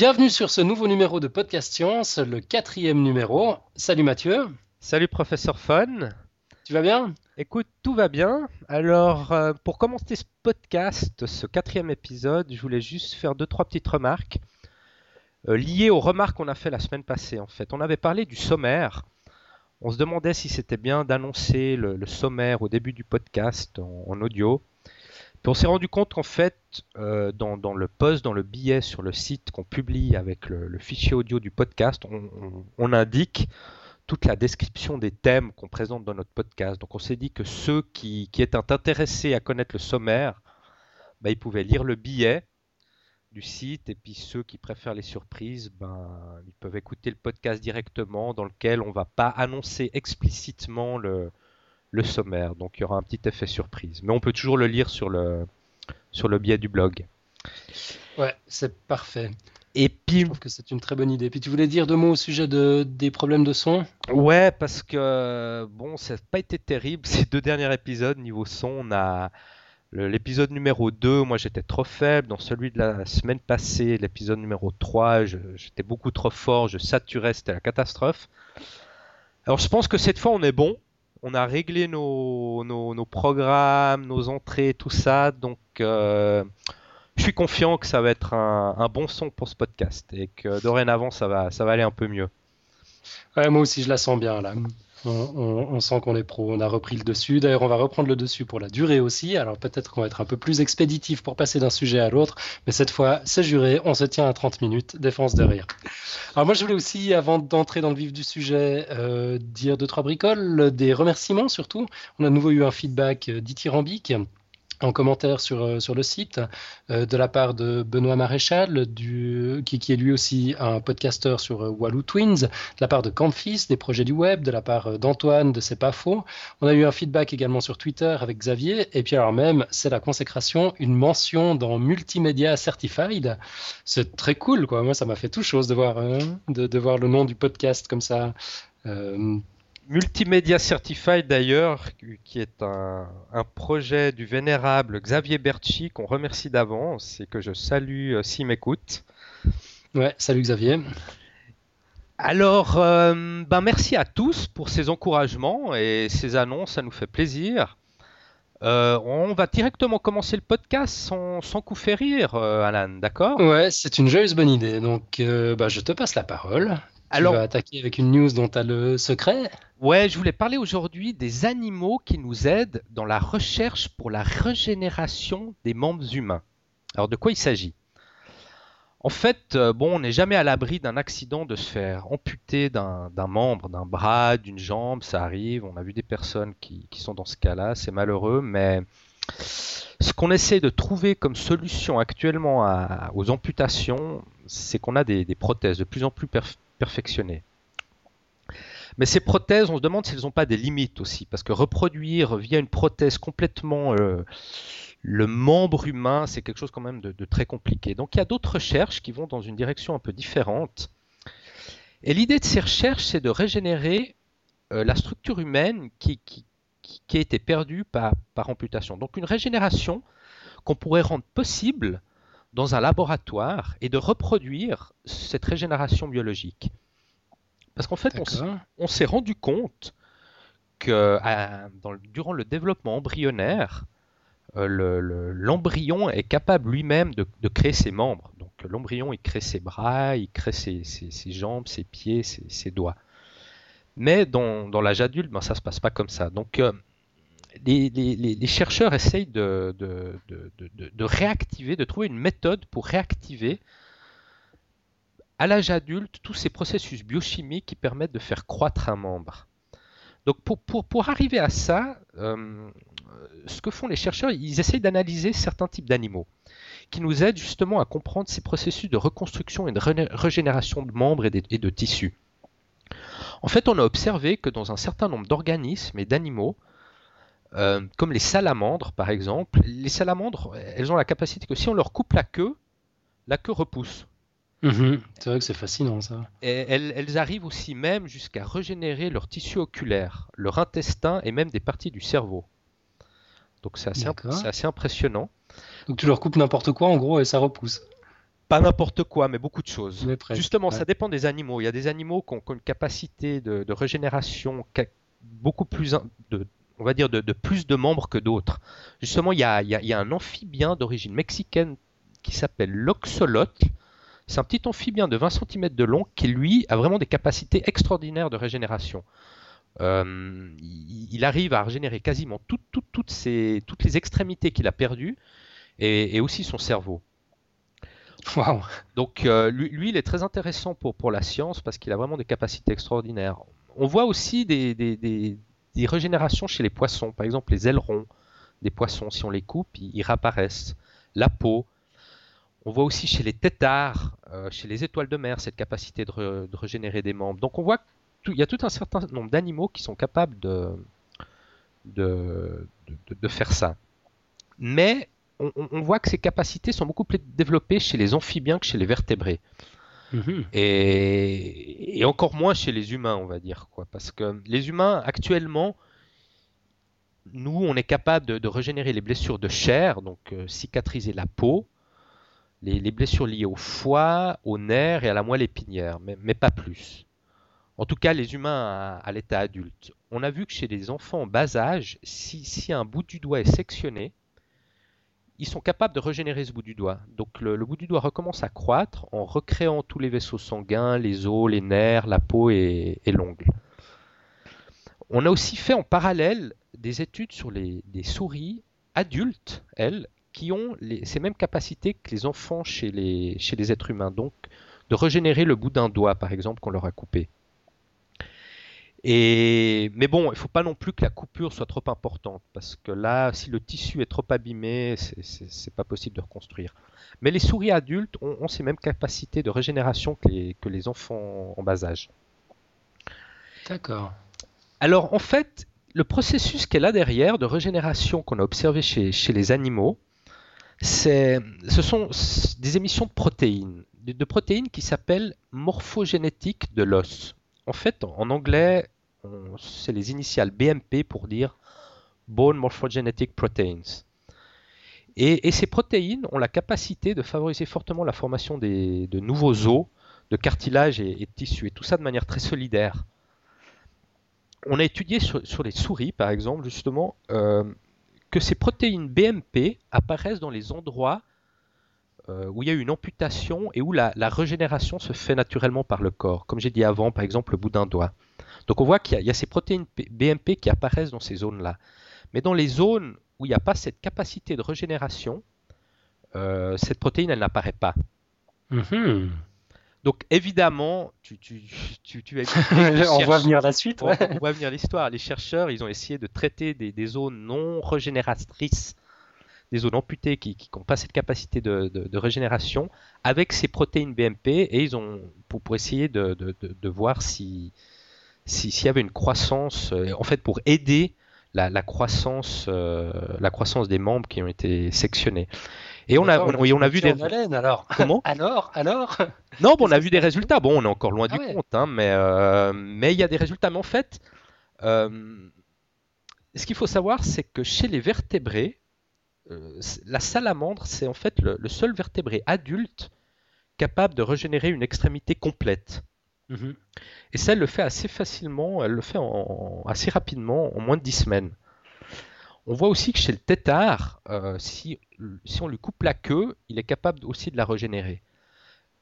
Bienvenue sur ce nouveau numéro de Podcast Science, le quatrième numéro. Salut Mathieu. Salut professeur Fun. Tu vas bien? Écoute, tout va bien. Alors, euh, pour commencer ce podcast, ce quatrième épisode, je voulais juste faire deux, trois petites remarques euh, liées aux remarques qu'on a fait la semaine passée. En fait, on avait parlé du sommaire. On se demandait si c'était bien d'annoncer le, sommaire au début du podcast en audio. On s'est rendu compte qu'en fait, euh, dans, le post, dans le billet sur le site qu'on publie avec le, fichier audio du podcast, on, indique toute la description des thèmes qu'on présente dans notre podcast. Donc on s'est dit que ceux qui, étaient intéressés à connaître le sommaire, bah, ils pouvaient lire le billet du site et puis ceux qui préfèrent les surprises, ben, ils peuvent écouter le podcast directement dans lequel on ne va pas annoncer explicitement le, le sommaire. Donc il y aura un petit effet surprise. Mais on peut toujours le lire sur le, sur le biais du blog. Ouais, c'est parfait. Et puis, je trouve que c'est une très bonne idée. Puis tu voulais dire deux mots au sujet de, des problèmes de son? Ouais, parce que bon, ça n'a pas été terrible ces deux derniers épisodes niveau son. On a l'épisode numéro 2, moi j'étais trop faible. Dans celui de la semaine passée, l'épisode numéro 3, j'étais beaucoup trop fort, je saturais, c'était la catastrophe. Alors je pense que cette fois on est bon on a réglé nos, nos, programmes, nos entrées, tout ça. Donc, euh, je suis confiant que ça va être un, bon son pour ce podcast et que dorénavant, ça va, ça va aller un peu mieux. moi aussi, je la sens bien là. On, sent qu'on est pro, on a repris le dessus. D'ailleurs, on va reprendre le dessus pour la durée aussi. Alors peut-être qu'on va être un peu plus expéditif pour passer d'un sujet à l'autre, mais cette fois, c'est juré, on se tient à 30 minutes, défense de rire. Alors moi, je voulais aussi, avant d'entrer dans le vif du sujet, euh, dire deux, trois bricoles, des remerciements surtout. On a de nouveau eu un feedback euh, dithyrambique en commentaire sur, euh, sur le site euh, de la part de Benoît Maréchal, du, qui, qui, est lui aussi un podcasteur sur euh, Walou Twins, de la part de Campfis, des projets du web, de la part d'Antoine de C'est pas faux. On a eu un feedback également sur Twitter avec Xavier, et puis alors même, c'est la consécration, une mention dans Multimedia Certified. C'est très cool, quoi. Moi, ça m'a fait tout chose de voir, de, de, voir le nom du podcast comme ça. Multimedia Certified d'ailleurs, qui est un, projet du vénérable Xavier Berchi qu'on remercie d'avance et que je salue euh, s'il m'écoute. Ouais, salut Xavier. Alors, euh, ben merci à tous pour ces encouragements et ces annonces, ça nous fait plaisir. Euh, on va directement commencer le podcast sans, sans coup rire, Alan, d'accord? Ouais, c'est une joyeuse bonne idée. Donc, bah, je te passe la parole. Alors, tu vas attaquer avec une news dont tu as le secret? Ouais, je voulais parler aujourd'hui des animaux qui nous aident dans la recherche pour la régénération des membres humains. Alors de quoi il s'agit? En fait, euh, bon, on n'est jamais à l'abri d'un accident de se faire amputer d'un membre, d'un bras, d'une jambe, ça arrive. On a vu des personnes qui, sont dans ce cas-là, c'est malheureux, mais ce qu'on essaie de trouver comme solution actuellement aux amputations, c'est qu'on a des, prothèses de plus en plus perfectionnées. Mais ces prothèses, on se demande si elles n'ont pas des limites aussi, parce que reproduire via une prothèse complètement euh, le membre humain, c'est quelque chose quand même de, très compliqué. Donc il y a d'autres recherches qui vont dans une direction un peu différente. Et l'idée de ces recherches, c'est de régénérer euh, la structure humaine qui, a été perdue par, par amputation. Donc une régénération qu'on pourrait rendre possible dans un laboratoire et de reproduire cette régénération biologique. Parce qu'en fait, on, s'est rendu compte que durant le développement embryonnaire, euh, l'embryon est capable lui-même de, créer ses membres. Donc l'embryon, il crée ses bras, il crée ses, jambes, ses pieds, ses, doigts. Mais dans, l'âge adulte, ben, ça ne se passe pas comme ça. Donc euh, les, chercheurs essayent de, de, réactiver, de trouver une méthode pour réactiver à l'âge adulte tous ces processus biochimiques qui permettent de faire croître un membre. Donc pour, arriver à ça, euh, ce que font les chercheurs, ils essayent d'analyser certains types d'animaux qui nous aident justement à comprendre ces processus de reconstruction et de régénération de membres et de, tissus. En fait, on a observé que dans un certain nombre d'organismes et d'animaux, euh, comme les salamandres par exemple, les salamandres, elles ont la capacité que si on leur coupe la queue, la queue repousse. Mhm. C'est vrai que c'est fascinant ça. Et elles, arrivent aussi même jusqu'à régénérer leur tissu oculaire, leur intestin et même des parties du cerveau. Donc c'est assez, assez, impressionnant. Donc tu leur coupes n'importe quoi en gros et ça repousse. Pas n'importe quoi, mais beaucoup de choses. Presque, Justement, ouais. ça dépend des animaux. Il y a des animaux qui ont, qui ont une capacité de, de régénération beaucoup plus, de, on va dire, de, de plus de membres que d'autres. Justement, il y a, il y a- il y a un amphibien d'origine mexicaine qui s'appelle l'oxolotl. C'est un petit amphibien de 20 cm de long qui, lui, a vraiment des capacités extraordinaires de régénération. Euh, il, arrive à régénérer quasiment toutes, toutes, toutes, ses- toutes les extrémités qu'il a perdues et, et aussi son cerveau. Waouh. Donc euh, lui, lui, il est très intéressant pour, pour la science parce qu'il a vraiment des capacités extraordinaires. On voit aussi des, des- des- des régénérations chez les poissons. Par exemple, les ailerons des poissons, si on les coupe, ils, ils réapparaissent. La peau. On voit aussi chez les têtards, euh, chez les étoiles de mer, cette capacité de, re- de régénérer des membres. Donc on voit qu'il y a tout un certain nombre d'animaux qui sont capables de, de, de- de faire ça. Mais on, voit que ces capacités sont beaucoup plus développées chez les amphibiens que chez les vertébrés. Mhm. Et, et encore moins chez les humains, on va dire. Quoi. Parce que les humains, actuellement, nous, on est capable de, de régénérer les blessures de chair, donc euh, cicatriser la peau, les, les blessures liées au foie, aux nerfs et à la moelle épinière, mais, pas plus. En tout cas, les humains à, l'état adulte. On a vu que chez les enfants en bas âge, si, un bout du doigt est sectionné, ils sont capables de régénérer ce bout du doigt. Donc le, bout du doigt recommence à croître en recréant tous les vaisseaux sanguins, les os, les nerfs, la peau et, l'ongle. On a aussi fait en parallèle des études sur les, souris adultes, elles, qui ont les- ces mêmes capacités que les enfants chez les, chez les êtres humains. Donc de régénérer le bout d'un doigt, par exemple, qu'on leur a coupé. Et, mais bon, il ne faut pas non plus que la coupure soit trop importante, parce que là, si le tissu est trop abîmé, c'est- pas possible de reconstruire. Mais les souris adultes ont, ont ces mêmes capacités de régénération que les, que les enfants en bas âge. D'accord. Alors en fait, le processus qui est là derrière de régénération qu'on a observé chez, chez les animaux, ce sont des émissions de protéines, de, protéines qui s'appellent morphogénétiques de l'os. En fait, en, anglais, c'est les initiales BMP pour dire Bone Morphogenetic Proteins. Et, ces protéines ont la capacité de favoriser fortement la formation de nouveaux os, de cartilage et, et de tissus, et tout ça de manière très solidaire on a étudié sur, sur les souris, par exemple, justement, euh, que ces protéines BMP apparaissent dans les endroits euh, où il y a eu une amputation et où la, régénération se fait naturellement par le corps. Comme j'ai dit avant, par exemple, le bout d'un doigt. Donc on voit qu'il y, a- ces protéines BMP qui apparaissent dans ces zones-là. Mais dans les zones où il n'y a pas cette capacité de régénération, euh, cette protéine, elle n'apparaît pas. Mhm. Donc évidemment, tu, tu, tu, tu as On voit venir la suite. on, ouais. on voit venir l'histoire. Les chercheurs, ils ont essayé de traiter des, des zones non régénératrices, des zones amputées qui n'ont pas cette capacité de, de- de régénération, avec ces protéines BMP, et ils ont pour, pour essayer de, de- voir si si- s'il y avait une croissance, euh, en fait, pour aider la, la croissance, euh, la croissance des membres qui ont été sectionnés. Et on a, on, oui, on a vu des en haleine, alors. comment? Alors, alors? non, bon, on a vu des résultats. Bon, on est encore loin Ah du ouais. compte, hein, mais euh, mais il y a des résultats. Mais en fait, euh, ce qu'il faut savoir, c'est que chez les vertébrés, euh, la salamandre, c'est en fait le, le seul vertébré adulte capable de régénérer une extrémité complète. Mhm. Et ça, elle le fait assez facilement, elle le fait en- assez rapidement, en moins de 10 semaines. On voit aussi que chez le tétard, euh, si, on lui coupe la queue, il est capable aussi de la régénérer.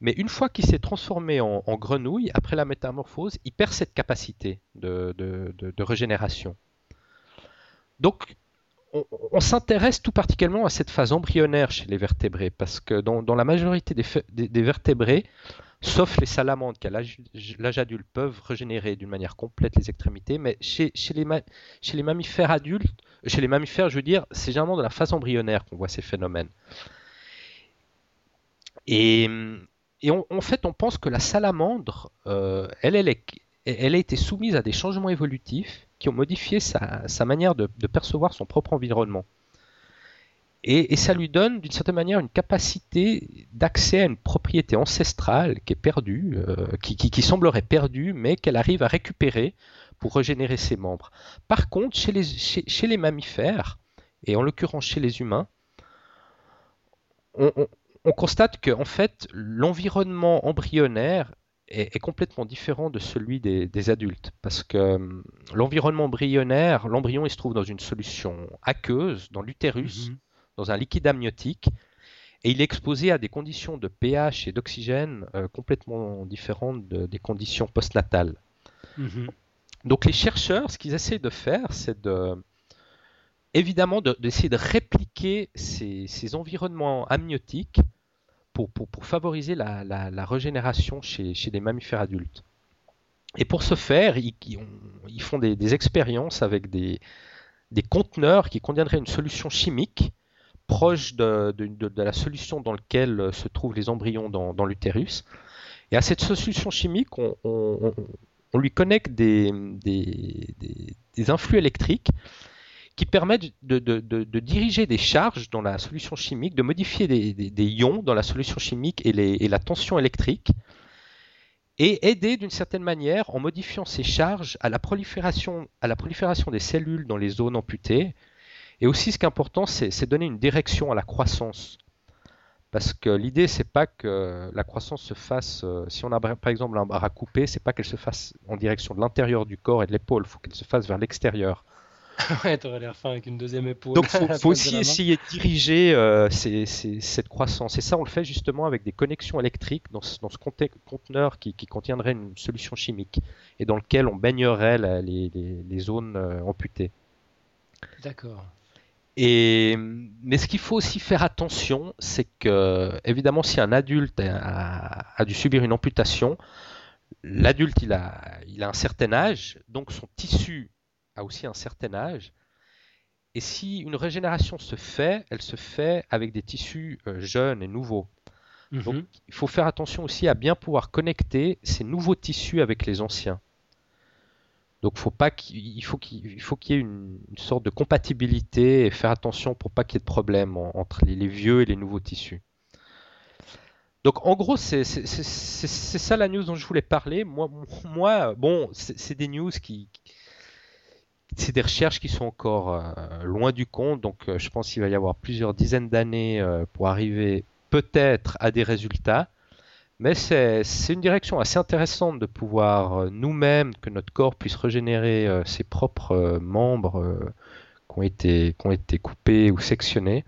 Mais une fois qu'il s'est transformé en, en grenouille, après la métamorphose, il perd cette capacité de, régénération. Donc, on, s'intéresse tout particulièrement à cette phase embryonnaire chez les vertébrés, parce que dans, la majorité des, vertébrés, sauf les salamandres qui à l'âge adulte peuvent régénérer d'une manière complète les extrémités, mais chez les mammifères adultes, chez les mammifères, je veux dire, c'est généralement dans la phase embryonnaire qu'on voit ces phénomènes. Et, en fait, on pense que la salamandre, euh, elle, a été soumise à des changements évolutifs qui ont modifié sa, manière de, de percevoir son propre environnement. Et, ça lui donne d'une certaine manière une capacité d'accès à une propriété ancestrale qui est perdue, euh, qui semblerait perdue, mais qu'elle arrive à récupérer pour régénérer ses membres. Par contre, chez les, chez, chez les mammifères, et en l'occurrence chez les humains, on, on- on constate que en fait, l'environnement embryonnaire est, complètement différent de celui des, adultes. Parce que hum, l'environnement embryonnaire, l'embryon il se trouve dans une solution aqueuse, dans l'utérus, mhm. dans un liquide amniotique, et il est exposé à des conditions de pH et d'oxygène euh, complètement différentes des conditions postnatales. Mhm. Donc les chercheurs, ce qu'ils essaient de faire, c'est de évidemment d'essayer de, répliquer ces, environnements amniotiques pour, favoriser la, régénération chez, chez, des mammifères adultes. Et pour ce faire, ils, font des, expériences avec des, conteneurs qui contiendraient une solution chimique proche de, la solution dans laquelle se trouvent les embryons dans, l'utérus. Et à cette solution chimique, on, lui connecte des, influx électriques qui permettent de, diriger des charges dans la solution chimique, de modifier des, ions dans la solution chimique et, la tension électrique, et aider d'une certaine manière, en modifiant ces charges, à la, prolifération, à la prolifération des cellules dans les zones amputées. Et aussi, ce qui est important, c'est donner une direction à la croissance. Parce que l'idée, c'est pas que la croissance se fasse, euh, si on a par exemple un bras coupé, c'est pas qu'elle se fasse en direction de l'intérieur du corps et de l'épaule, il faut qu'elle se fasse vers l'extérieur. ouais, t'aurais l'air fin avec une deuxième épaule. Donc, il faut, aussi essayer de diriger euh, cette croissance. Et ça, on le fait justement avec des connexions électriques dans ce, conteneur qui, contiendrait une solution chimique et dans lequel on baignerait les, zones euh, amputées. D'accord. Et, mais ce qu'il faut aussi faire attention, c'est que, évidemment, si un adulte a, a dû subir une amputation, l'adulte, il a, il a un certain âge, donc son tissu a aussi un certain âge. Et si une régénération se fait, elle se fait avec des tissus euh, jeunes et nouveaux. Mhm. Donc il faut faire attention aussi à bien pouvoir connecter ces nouveaux tissus avec les anciens. Donc faut pas qu'il faut qu'il faut qu'il y ait une, sorte de compatibilité et faire attention pour pas qu'il y ait de problème entre les, vieux et les nouveaux tissus. Donc en gros c'est ça la news dont je voulais parler. Moi, moi bon c'est des news qui, c'est des recherches qui sont encore euh, loin du compte, donc euh, je pense qu'il va y avoir plusieurs dizaines d'années euh, pour arriver peut-être à des résultats. Mais c'est une direction assez intéressante de pouvoir nous-mêmes, que notre corps puisse régénérer ses propres membres qui, ont été, coupés ou sectionnés.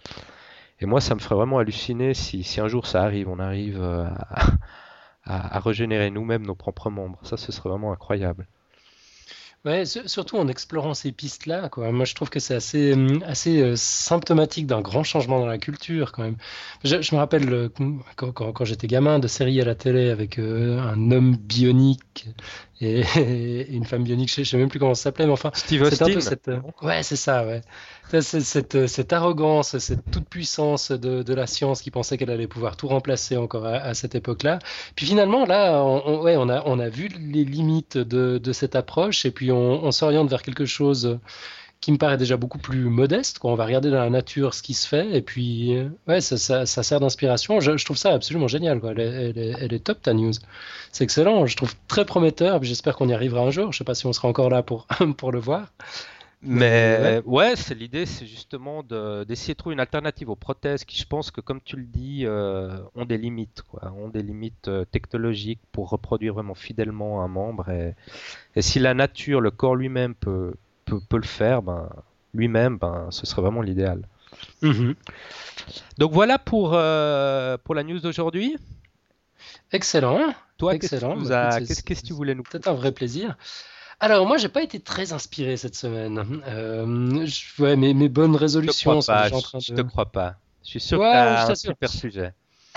Et moi, ça me ferait vraiment halluciner si, un jour ça arrive, on arrive à régénérer nous-mêmes nos propres membres. Ça, ce serait vraiment incroyable. Ouais, surtout en explorant ces pistes-là, quoi. Moi, je trouve que c'est assez, hum, assez euh, symptomatique d'un grand changement dans la culture, quand même. Je, me rappelle euh, quand, j'étais gamin de séries à la télé avec euh, un homme bionique et, une femme bionique, je, ne sais même plus comment ça s'appelait, mais enfin, Steve Austin. Cette, ouais, c'est ça, ouais. Cette, cette, arrogance, cette toute puissance de, de la science qui pensait qu'elle allait pouvoir tout remplacer encore à, cette époque-là. Puis finalement, là, on, ouais, on, a, on a vu les limites de, de cette approche et puis on, on s'oriente vers quelque chose qui me paraît déjà beaucoup plus modeste. Quoi. On va regarder dans la nature ce qui se fait, et puis ouais, ça, ça, ça sert d'inspiration. Je, je, trouve ça absolument génial. Quoi. Elle, est, elle, est, elle, est, top, ta news. C'est excellent, je trouve très prometteur, j'espère qu'on y arrivera un jour. Je sais pas si on sera encore là pour, pour le voir. Mais ouais, c'est l'idée, c'est justement d'essayer de, trouver une alternative aux prothèses qui, je pense que comme tu le dis, euh, ont des limites, quoi, ont des limites euh, technologiques pour reproduire vraiment fidèlement un membre. Et, et si la nature, le corps lui-même peut, peut, peut, le faire, ben, lui-même, ben, ce serait vraiment l'idéal. Mhm. Donc voilà pour, euh, pour la news d'aujourd'hui. Excellent. Toi, Excellent. Qu'est-ce que tu voulais nous Peut-être un vrai plaisir. Alors moi, j'ai pas été très inspiré cette semaine. Euh, je, ouais, mes, mes, bonnes résolutions. Je te crois pas. Je, te crois pas. Je suis sûr que as un super sujet.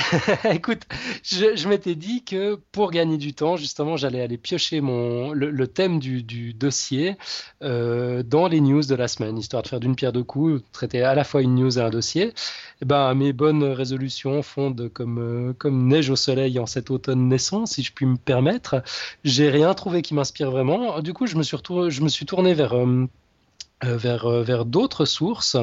Écoute, je, m'étais dit que pour gagner du temps, justement, j'allais aller piocher mon, le, thème du, dossier euh, dans les news de la semaine, histoire de faire d'une pierre deux coups, traiter à la fois une news et un dossier. Eh ben, mes bonnes résolutions fondent comme, euh, comme neige au soleil en cet automne naissant, si je puis me permettre. J'ai rien trouvé qui m'inspire vraiment. Du coup, je me suis, je me suis tourné vers, euh, vers, vers d'autres sources.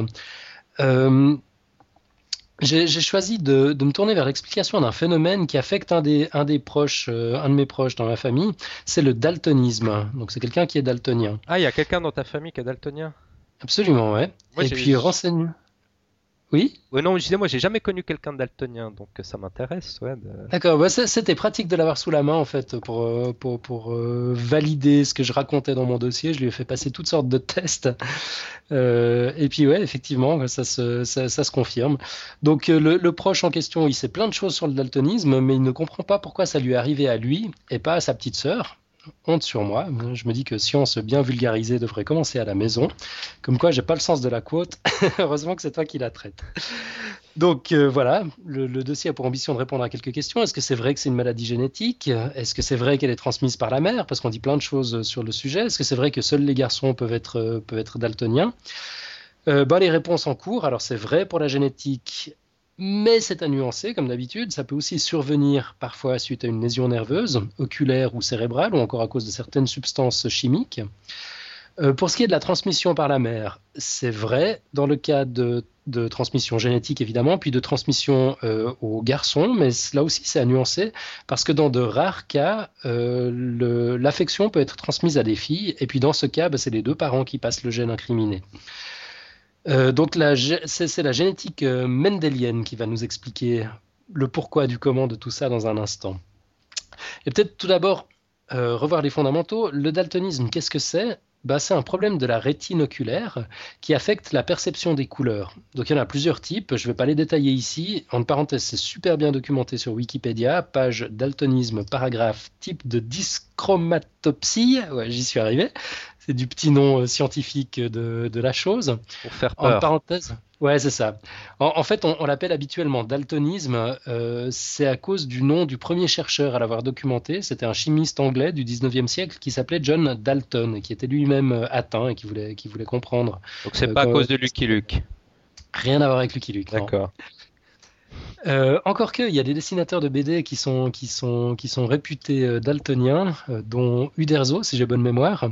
J'ai choisi de, me tourner vers l'explication d'un phénomène qui affecte un des, un des proches, euh, un de mes proches dans ma famille, c'est le daltonisme. Donc c'est quelqu'un qui est daltonien. Ah, il y a quelqu'un dans ta famille qui est daltonien? Absolument, ouais. Et puis renseigne. Oui Oui, non, je disais, moi, j'ai jamais connu quelqu'un de daltonien, donc ça m'intéresse. Ouais, de- D'accord, bah, c'était pratique de l'avoir sous la main en fait pour, euh, pour, pour, euh, valider ce que je racontais dans mon dossier. Je lui ai fait passer toutes sortes de tests. Euh, et puis ouais, effectivement, ça se, ça, ça se confirme. Donc euh, le, le proche en question, il sait plein de choses sur le daltonisme, mais il ne comprend pas pourquoi ça lui est arrivé à lui et pas à sa petite sœur. Honte sur moi. Je me dis que science bien vulgarisée devrait commencer à la maison. Comme quoi, j'ai pas le sens de la quote. Heureusement que c'est toi qui la traite. Donc euh, voilà, le, dossier a pour ambition de répondre à quelques questions. Est-ce que c'est vrai que c'est une maladie génétique? Est-ce que c'est vrai qu'elle est transmise par la mère? Parce qu'on dit plein de choses sur le sujet. Est-ce que c'est vrai que seuls les garçons peuvent être, euh, peuvent être daltoniens? Euh, bah, Les réponses en cours. Alors c'est vrai pour la génétique, mais c'est à nuancer comme d'habitude. Ça peut aussi survenir parfois suite à une lésion nerveuse, oculaire ou cérébrale, ou encore à cause de certaines substances chimiques. Euh, pour ce qui est de la transmission par la mère, c'est vrai dans le cas de, transmission génétique évidemment, puis de transmission euh, aux garçons, mais là aussi c'est à nuancer parce que dans de rares cas, euh, l'affection peut être transmise à des filles, et puis dans ce cas, bah, c'est les deux parents qui passent le gène incriminé. Euh, donc c'est la génétique euh, mendélienne qui va nous expliquer le pourquoi du comment de tout ça dans un instant. Et peut-être tout d'abord euh, revoir les fondamentaux. Le daltonisme, qu'est-ce que c'est? Bah, C'est un problème de la rétine oculaire qui affecte la perception des couleurs. Donc il y en a plusieurs types, je ne vais pas les détailler ici. En parenthèse, c'est super bien documenté sur Wikipédia, page daltonisme, paragraphe type de dyschromatopsie. Ouais, j'y suis arrivé. C'est du petit nom euh, scientifique de, de la chose. Pour faire En peur. parenthèse, ouais, c'est ça. En, en fait, on, on l'appelle habituellement daltonisme. euh, c'est à cause du nom du premier chercheur à l'avoir documenté. C'était un chimiste anglais du 19e siècle qui s'appelait John Dalton, et qui était lui-même euh, atteint et qui voulait, qui voulait comprendre. Donc c'est Euh, pas à cause de Lucky Luke. Rien à voir avec Lucky Luke. D'accord. Euh, encore que, il y a des dessinateurs de BD qui sont, qui sont, qui sont réputés daltoniens, dont Uderzo, si j'ai bonne mémoire.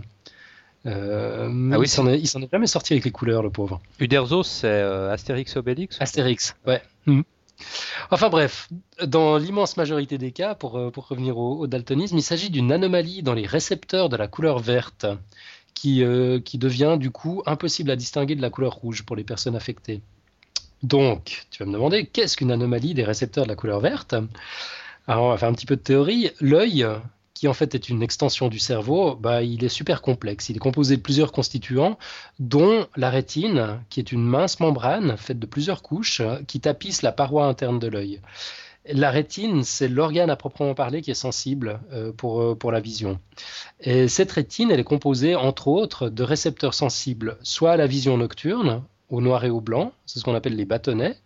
Euh, Ah oui, il s'en est, jamais sorti avec les couleurs, le pauvre. Uderzo, c'est euh, Astérix Obélix Astérix, ouais. Mhm. Enfin bref, dans l'immense majorité des cas, pour, euh, pour revenir au, au daltonisme, il s'agit d'une anomalie dans les récepteurs de la couleur verte qui, euh, qui devient du coup impossible à distinguer de la couleur rouge pour les personnes affectées. Donc, tu vas me demander, qu'est-ce qu'une anomalie des récepteurs de la couleur verte? Alors, on va faire un petit peu de théorie. L'œil, qui en fait est une extension du cerveau, bah, il est super complexe. Il est composé de plusieurs constituants, dont la rétine, qui est une mince membrane faite de plusieurs couches qui tapisse la paroi interne de l'œil. La rétine, c'est l'organe à proprement parler qui est sensible euh, pour, euh, pour la vision. Et cette rétine, elle est composée, entre autres, de récepteurs sensibles, soit à la vision nocturne, au noir et au blanc, c'est ce qu'on appelle les bâtonnets,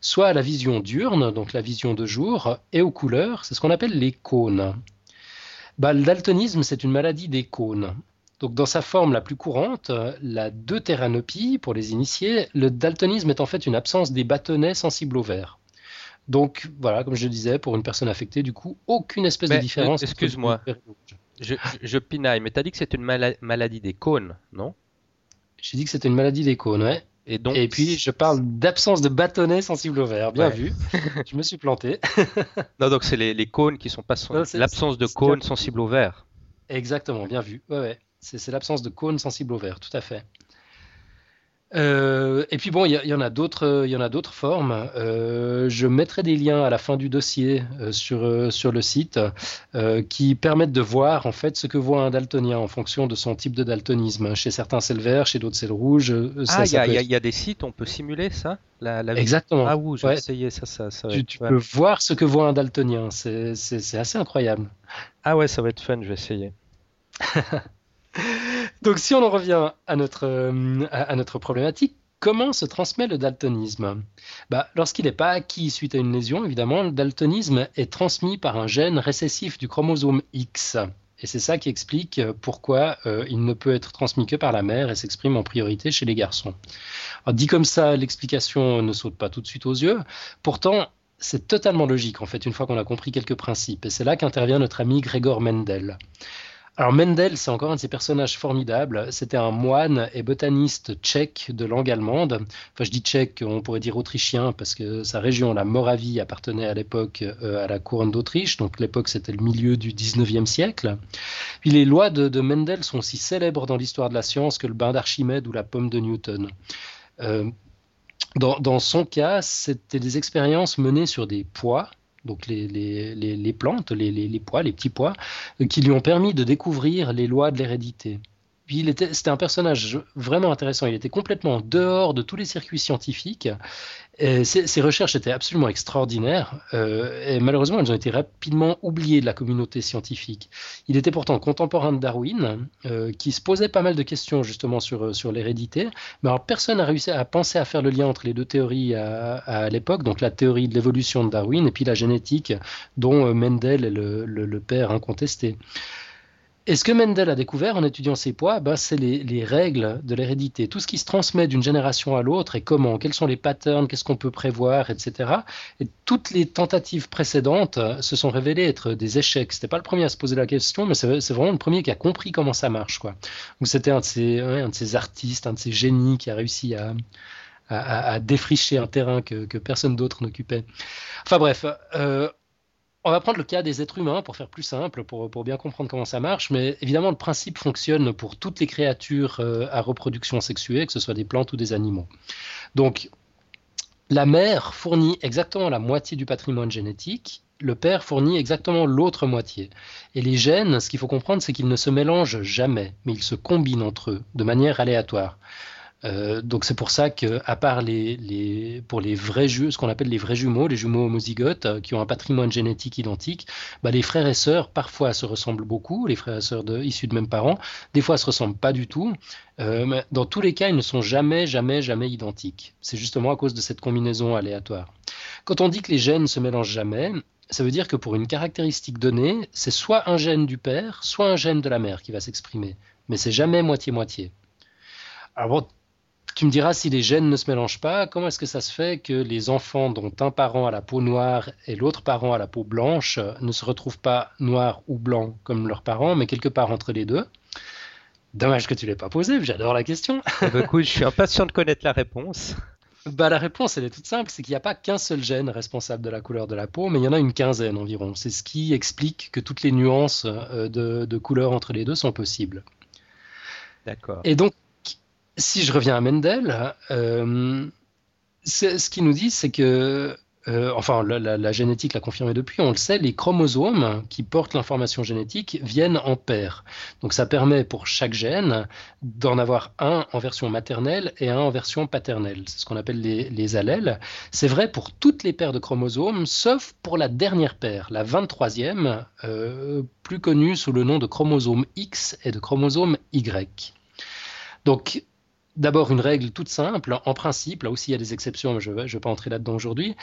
soit à la vision diurne, donc la vision de jour, et aux couleurs, c'est ce qu'on appelle les cônes. Bah, le daltonisme, c'est une maladie des cônes. Donc, dans sa forme la plus courante, la deutéranopie, pour les initiés, le daltonisme est en fait une absence des bâtonnets sensibles au vert. Donc, voilà, comme je le disais, pour une personne affectée, du coup, aucune espèce Mais, de différence. excuse-moi. je, pinaille, mais t'as dit que c'est une mala- maladie des cônes, non? J'ai dit que c'était une maladie des cônes, ouais. Et donc, Et puis, je parle d'absence de bâtonnets sensibles au vert. Bien Ouais. vu. je me suis planté. non, donc c'est les, les cônes qui sont pas l'absence de cônes sensibles au vert. Exactement, bien vu. Ouais, ouais. C'est c'est l'absence de cônes sensibles au vert, tout à fait. Euh, et puis bon, il y, a- il y en a d'autres, il y en a d'autres formes. Euh, je mettrai des liens à la fin du dossier euh, sur, euh, sur le site euh, qui permettent de voir en fait ce que voit un daltonien en fonction de son type de daltonisme. Chez certains c'est le vert, chez d'autres c'est le rouge. Euh, ça- Ah, il y, a- peut y y des sites, on peut simuler ça la, la vie Exactement. Ah, ouh, j'ai Ouais. essayé ça. ça, Tu, peux voir ce que voit un daltonien. C'est assez incroyable. Ah ouais, ça va être fun, je vais essayer. Donc, si on en revient à notre, euh, à notre problématique, comment se transmet le daltonisme? Bah, Lorsqu'il n'est pas acquis suite à une lésion, évidemment, le daltonisme est transmis par un gène récessif du chromosome X. Et c'est ça qui explique euh, pourquoi euh, il ne peut être transmis que par la mère et s'exprime en priorité chez les garçons. Alors, dit comme ça, l'explication ne saute pas tout de suite aux yeux. Pourtant, c'est totalement logique, en fait, une fois qu'on a compris quelques principes. Et c'est là qu'intervient notre ami Gregor Mendel. Alors Mendel, c'est encore un de ces personnages formidables. C'était un moine et botaniste tchèque de langue allemande. Enfin, je dis tchèque, on pourrait dire autrichien, parce que sa région, la Moravie, appartenait à l'époque euh, à la couronne d'Autriche. Donc l'époque, c'était le milieu du 19e siècle. Puis les lois de, de Mendel sont aussi célèbres dans l'histoire de la science que le bain d'Archimède ou la pomme de Newton. Euh, dans, son cas, c'était des expériences menées sur des pois, donc les, les, plantes, les, pois, les petits pois, qui lui ont permis de découvrir les lois de l'hérédité c'était un personnage vraiment intéressant. Il était complètement dehors de tous les circuits scientifiques. Ses, recherches étaient absolument extraordinaires. Euh, et malheureusement, elles ont été rapidement oubliées de la communauté scientifique. Il était pourtant contemporain de Darwin, euh, qui se posait pas mal de questions justement sur, sur l'hérédité. Mais alors, personne n'a réussi à penser à faire le lien entre les deux théories à, l'époque, donc la théorie de l'évolution de Darwin et puis la génétique, dont euh, Mendel est le père incontesté. Et ce que Mendel a découvert en étudiant ces poids, ben, c'est les, règles de l'hérédité? Tout ce qui se transmet d'une génération à l'autre et comment, quels sont les patterns, qu'est-ce qu'on peut prévoir, etc. Et toutes les tentatives précédentes se sont révélées être des échecs. C'était pas le premier à se poser la question, mais c'est vraiment le premier qui a compris comment ça marche. Quoi. c'était un, de ces, un de ces artistes, un de ces génies qui a réussi à, à, défricher un terrain que, que personne d'autre n'occupait. Enfin bref, euh, on va prendre le cas des êtres humains pour faire plus simple, pour, bien comprendre comment ça marche, mais évidemment le principe fonctionne pour toutes les créatures euh, à reproduction sexuée, que ce soit des plantes ou des animaux. Donc la mère fournit exactement la moitié du patrimoine génétique, le père fournit exactement l'autre moitié. Et les gènes, ce qu'il faut comprendre, c'est qu'ils ne se mélangent jamais, mais ils se combinent entre eux de manière aléatoire. Euh, donc c'est pour ça que, à part les, pour les vrais ce qu'on appelle les vrais jumeaux, les jumeaux homozygotes euh, qui ont un patrimoine génétique identique, bah, les frères et sœurs parfois se ressemblent beaucoup, les frères et sœurs issus de mêmes parents, des fois se ressemblent pas du tout. Euh, mais dans tous les cas, ils ne sont jamais, jamais, jamais identiques. C'est justement à cause de cette combinaison aléatoire. Quand on dit que les gènes se mélangent jamais, ça veut dire que pour une caractéristique donnée, c'est soit un gène du père, soit un gène de la mère qui va s'exprimer. Mais c'est jamais moitié-moitié. Alors tu me diras si les gènes ne se mélangent pas, comment est-ce que ça se fait que les enfants dont un parent a la peau noire et l'autre parent a la peau blanche ne se retrouvent pas noirs ou blancs comme leurs parents, mais quelque part entre les deux? Dommage que tu l'aies pas posé, j'adore la question. Eh écoute, je suis impatient de connaître la réponse. Bah, la réponse, elle est toute simple, c'est qu'il n'y a pas qu'un seul gène responsable de la couleur de la peau, mais il y en a une quinzaine environ. C'est ce qui explique que toutes les nuances euh, de, de couleur entre les deux sont possibles. D'accord. Et donc, si je reviens à Mendel, euh, ce qu'il nous dit, c'est que, euh, enfin, la, génétique l'a confirmé depuis, on le sait, les chromosomes qui portent l'information génétique viennent en paire. Donc ça permet pour chaque gène d'en avoir un en version maternelle et un en version paternelle. C'est ce qu'on appelle les, allèles. C'est vrai pour toutes les paires de chromosomes, sauf pour la dernière paire, la 23e, euh, plus connue sous le nom de chromosome X et de chromosome Y. Donc, d'abord une règle toute simple, en principe, là aussi il y a des exceptions, mais je ne vais, pas entrer là-dedans aujourd'hui.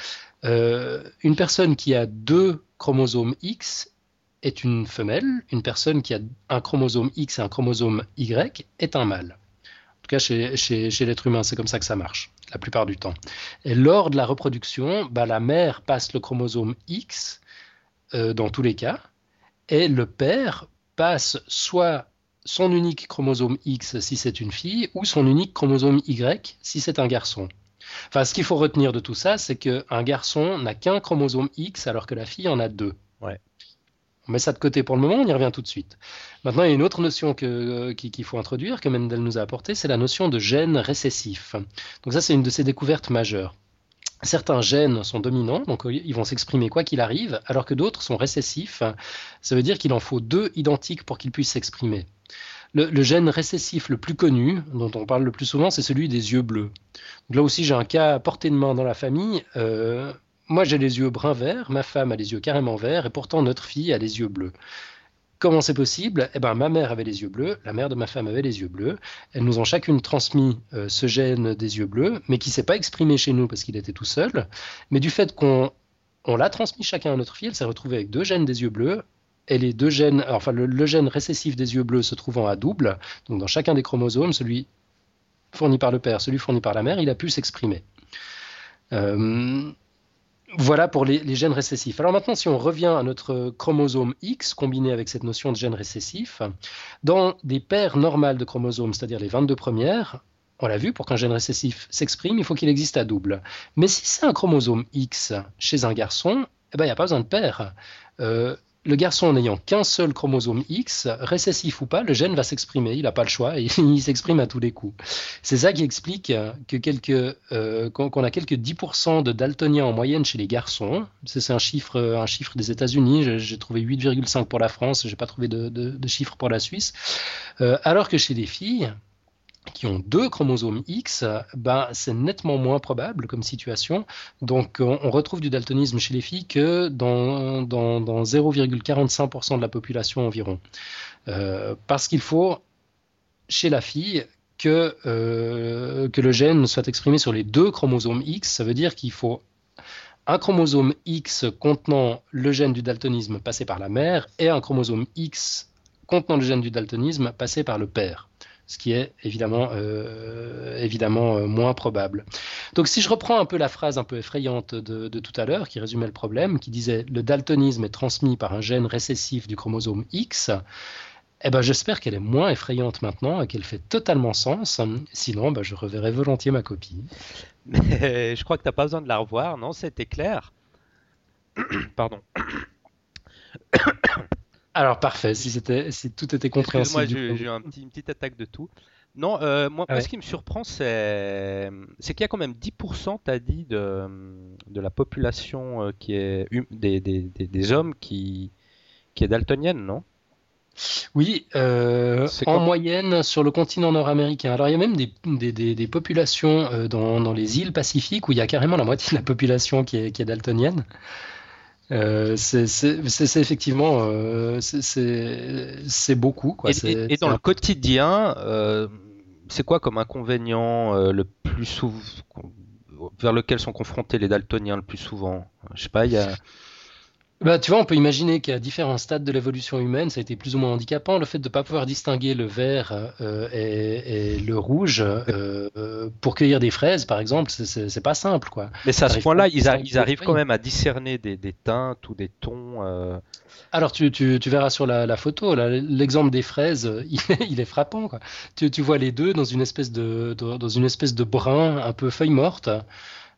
Euh, une personne qui a deux chromosomes X est une femelle, une personne qui a un chromosome X et un chromosome Y est un mâle. En tout cas, chez, l'être humain, c'est comme ça que ça marche, la plupart du temps. Et lors de la reproduction, bah, la mère passe le chromosome X euh, dans tous les cas, et le père passe soit son unique chromosome X si c'est une fille ou son unique chromosome Y si c'est un garçon. Enfin, ce qu'il faut retenir de tout ça, c'est qu'un garçon n'a qu'un chromosome X alors que la fille en a deux. Ouais. On met ça de côté pour le moment, on y revient tout de suite. Maintenant, il y a une autre notion euh, qu'il faut introduire, que Mendel nous a apportée, c'est la notion de gène récessif. Donc ça, c'est une de ses découvertes majeures. Certains gènes sont dominants, donc euh, ils vont s'exprimer quoi qu'il arrive, alors que d'autres sont récessifs. Ça veut dire qu'il en faut deux identiques pour qu'ils puissent s'exprimer. Le, gène récessif le plus connu, dont on parle le plus souvent, c'est celui des yeux bleus. là aussi, j'ai un cas à portée de main dans la famille. Euh, moi, j'ai les yeux brun-vert, ma femme a les yeux carrément verts, et pourtant notre fille a les yeux bleus. Comment c'est possible? Eh ben, ma mère avait les yeux bleus, la mère de ma femme avait les yeux bleus. Elles nous ont chacune transmis euh, ce gène des yeux bleus, mais qui s'est pas exprimé chez nous parce qu'il était tout seul. Mais du fait qu'on on l'a transmis chacun à notre fille, elle s'est retrouvée avec deux gènes des yeux bleus et les deux gènes, enfin le, gène récessif des yeux bleus se trouvant à double, donc dans chacun des chromosomes, celui fourni par le père, celui fourni par la mère, il a pu s'exprimer. Euh, voilà pour les, gènes récessifs. Alors maintenant, si on revient à notre chromosome X combiné avec cette notion de gène récessif, dans des paires normales de chromosomes, c'est-à-dire les 22 premières, on l'a vu, pour qu'un gène récessif s'exprime, il faut qu'il existe à double. Mais si c'est un chromosome X chez un garçon, eh ben, il n'y a pas besoin de paire. Euh, le garçon n'ayant qu'un seul chromosome X, récessif ou pas, le gène va s'exprimer. Il n'a pas le choix et il s'exprime à tous les coups. C'est ça qui explique euh, qu'on a quelques 10% de daltoniens en moyenne chez les garçons. C'est un chiffre, des États-Unis. J'ai trouvé 8,5 pour la France. J'ai pas trouvé de, de, chiffre pour la Suisse. Euh, alors que chez les filles, qui ont deux chromosomes X, ben, c'est nettement moins probable comme situation. Donc on, retrouve du daltonisme chez les filles que dans, dans, 0,45% de la population environ. Euh, parce qu'il faut, chez la fille, que, euh, que le gène soit exprimé sur les deux chromosomes X. Ça veut dire qu'il faut un chromosome X contenant le gène du daltonisme passé par la mère et un chromosome X contenant le gène du daltonisme passé par le père ce qui est évidemment, euh, euh, moins probable. Donc si je reprends un peu la phrase un peu effrayante de, tout à l'heure, qui résumait le problème, qui disait le daltonisme est transmis par un gène récessif du chromosome X, eh ben, j'espère qu'elle est moins effrayante maintenant et qu'elle fait totalement sens. Sinon, ben, je reverrai volontiers ma copie. Mais je crois que tu n'as pas besoin de la revoir, non C'était clair. Pardon. Alors parfait, si, c'était, si tout était compréhensible. Moi, j'ai, eu un petit, une petite attaque de tout. Non, euh, moi, ce qui me surprend, c'est, c'est qu'il y a quand même 10%, tu as dit, de, de la population euh, qui est des, des, des, hommes qui, qui est daltonienne, non? Oui, euh, en moyenne sur le continent nord-américain. Alors il y a même des, des, des, populations dans, dans, les îles Pacifiques où il y a carrément la moitié de la population qui est, qui est daltonienne. Euh, c'est effectivement euh, c'est beaucoup. Quoi. Et, et, dans le quotidien, euh, c'est quoi comme inconvénient le plus souvent vers lequel sont confrontés les daltoniens le plus souvent? Je sais pas, il y a bah, tu vois, on peut imaginer qu'à différents stades de l'évolution humaine, ça a été plus ou moins handicapant. Le fait de ne pas pouvoir distinguer le vert euh, et, le rouge euh, pour cueillir des fraises, par exemple, c'est pas simple. Quoi. Mais à ce point-là, ils, arrivent quand même à discerner des, teintes ou des tons. Euh. Alors, tu, verras sur la, photo, l'exemple des fraises, il est, frappant. Quoi. Tu, vois les deux dans une espèce de, dans une espèce de brun un peu feuille morte.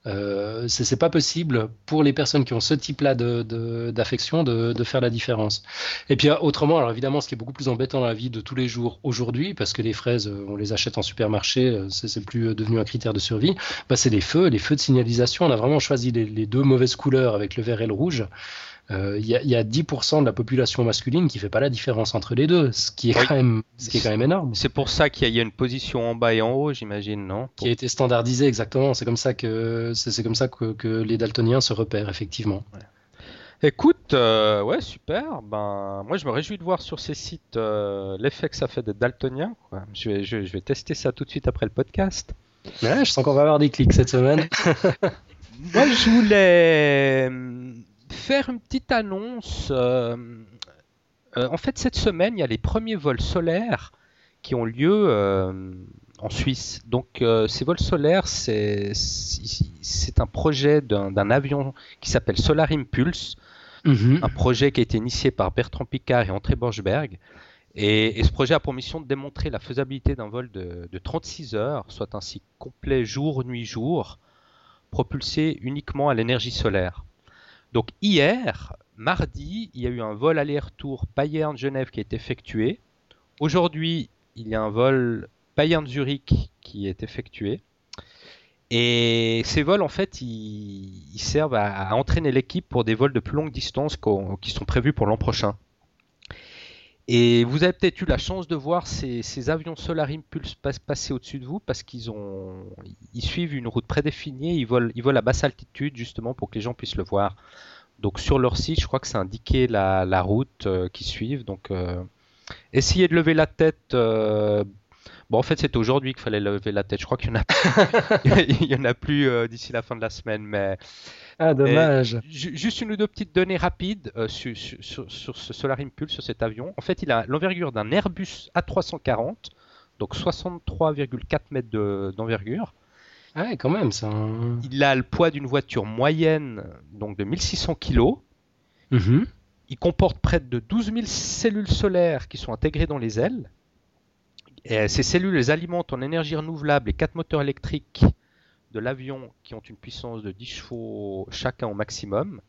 Euh, c'est pas possible pour les personnes qui ont ce type-là d'affection de, de, faire la différence. Et puis autrement, alors évidemment, ce qui est beaucoup plus embêtant dans la vie de tous les jours aujourd'hui, parce que les fraises, euh, on les achète en supermarché, euh, c'est plus devenu un critère de survie, bah, c'est les feux, les feux de signalisation. On a vraiment choisi les deux mauvaises couleurs avec le vert et le rouge. Il euh, y, a 10% de la population masculine qui fait pas la différence entre les deux, ce qui est, quand, même, ce qui est quand même énorme. C'est pour ça qu'il y, a une position en bas et en haut, j'imagine, non? Qui a été standardisée, exactement. C'est comme ça que, c'est, comme ça que, les daltoniens se repèrent, effectivement. Écoute, euh, ouais, super. Ben, moi, je me réjouis de voir sur ces sites euh, l'effet que ça fait d'être daltonien. Je, vais, je, vais tester ça tout de suite après le podcast. Ouais, je sens qu'on va avoir des clics cette semaine. moi, je voulais faire une petite annonce. Euh, euh, en fait, cette semaine, il y a les premiers vols solaires qui ont lieu euh, en Suisse. Donc, ces vols solaires, c'est un projet d'un avion qui s'appelle Solar Impulse. Mhm. Un projet qui a été initié par Bertrand Picard et André Borchberg. Et, ce projet a pour mission de démontrer la faisabilité d'un vol de, de, 36 heures, soit un cycle complet jour, nuit, jour, propulsé uniquement à l'énergie solaire. Donc hier, mardi, il y a eu un vol aller-retour Bayern-Genève qui est effectué. Aujourd'hui, il y a un vol Bayern-Zurich qui est effectué. Et ces vols, en fait, ils, servent à, entraîner l'équipe pour des vols de plus longue distance qui sont prévus pour l'an prochain. Et vous avez peut-être eu la chance de voir ces, avions Solar Impulse passer au-dessus de vous parce qu'ils ont, ils suivent une route prédéfinie, ils volent, ils volent à basse altitude justement pour que les gens puissent le voir. Donc sur leur site, je crois que c'est indiqué la, route euh, qu'ils suivent. Donc euh, essayez de lever la tête. Euh, bon, en fait, c'est aujourd'hui qu'il fallait lever la tête. Je crois qu'il y en a, il y en plus d'ici la fin de la semaine, mais ah, dommage. juste une ou deux petites données rapides euh, sur, ce Solar Impulse, sur cet avion. En fait, il a l'envergure d'un Airbus A340, donc 63,4 mètres d'envergure. ah quand même, ça. Il a le poids d'une voiture moyenne, donc de 1600 kg. Mm-hmm. Il comporte près de 12 000 cellules solaires qui sont intégrées dans les ailes. Et ces cellules les alimentent en énergie renouvelable et quatre moteurs électriques de l'avion qui ont une puissance de 10 chevaux chacun au maximum.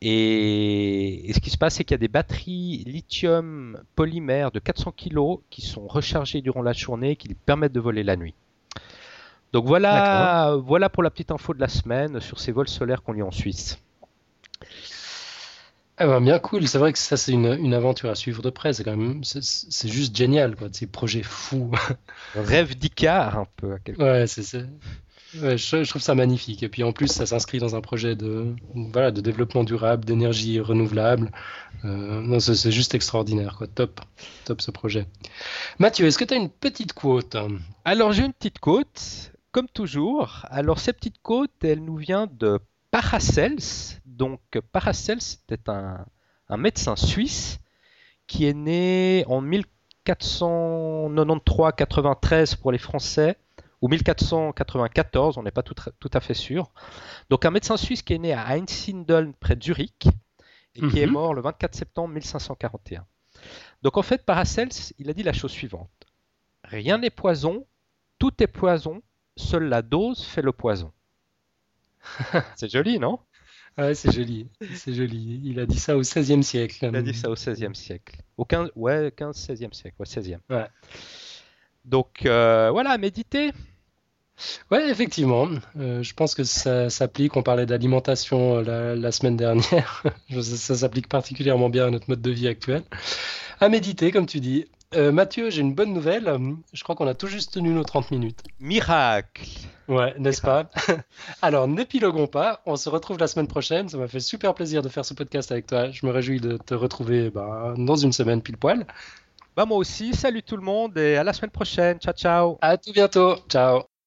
Et, et ce qui se passe, c'est qu'il y a des batteries lithium polymère de 400 kg qui sont rechargées durant la journée, qui permettent de voler la nuit. Donc voilà, voilà pour la petite info de la semaine sur ces vols solaires qu'on lit en Suisse. Ah ben, bien cool, c'est vrai que ça c'est une, aventure à suivre de près, c'est quand même c'est juste génial quoi, ces projets fous. Rêve d'Icar un peu. À ouais, c'est Je, trouve ça magnifique. Et puis en plus, ça s'inscrit dans un projet de, voilà, de développement durable, d'énergie renouvelable. Euh, c'est juste extraordinaire. Quoi. Top, top ce projet. Mathieu, est-ce que tu as une petite quote? Alors j'ai une petite quote, comme toujours. Alors cette petite quote, elle nous vient de Paracels. Donc Paracels, c'était un médecin suisse qui est né en 1493-93 pour les Français ou 1494, on n'est pas tout, à fait sûr. Donc un médecin suisse qui est né à Einsiedeln près de Zurich et qui est mhm. mort le 24 septembre 1541. Donc en fait, Paracels, il a dit la chose suivante. Rien n'est poison, tout est poison, seule la dose fait le poison. c'est joli, non? Ouais, c'est joli, c'est joli. Il a dit ça au XVIe siècle. Il a dit ça au XVIe siècle. Au 15, ouais, 15, 16e siècle, ouais, 16e. Ouais. Donc euh, voilà, méditer. Ouais, effectivement. Euh, je pense que ça s'applique. On parlait d'alimentation euh, la, semaine dernière. ça, s'applique particulièrement bien à notre mode de vie actuel. À méditer, comme tu dis. Mathieu, j'ai une bonne nouvelle. Je crois qu'on a tout juste tenu nos 30 minutes. Miracle Ouais, n'est-ce pas? Alors, n'épiloguons pas. On se retrouve la semaine prochaine. Ça m'a fait super plaisir de faire ce podcast avec toi. Je me réjouis de te retrouver bah, dans une semaine pile poil. Bah moi aussi, salut tout le monde et à la semaine prochaine. Ciao ciao. À tout bientôt. Ciao.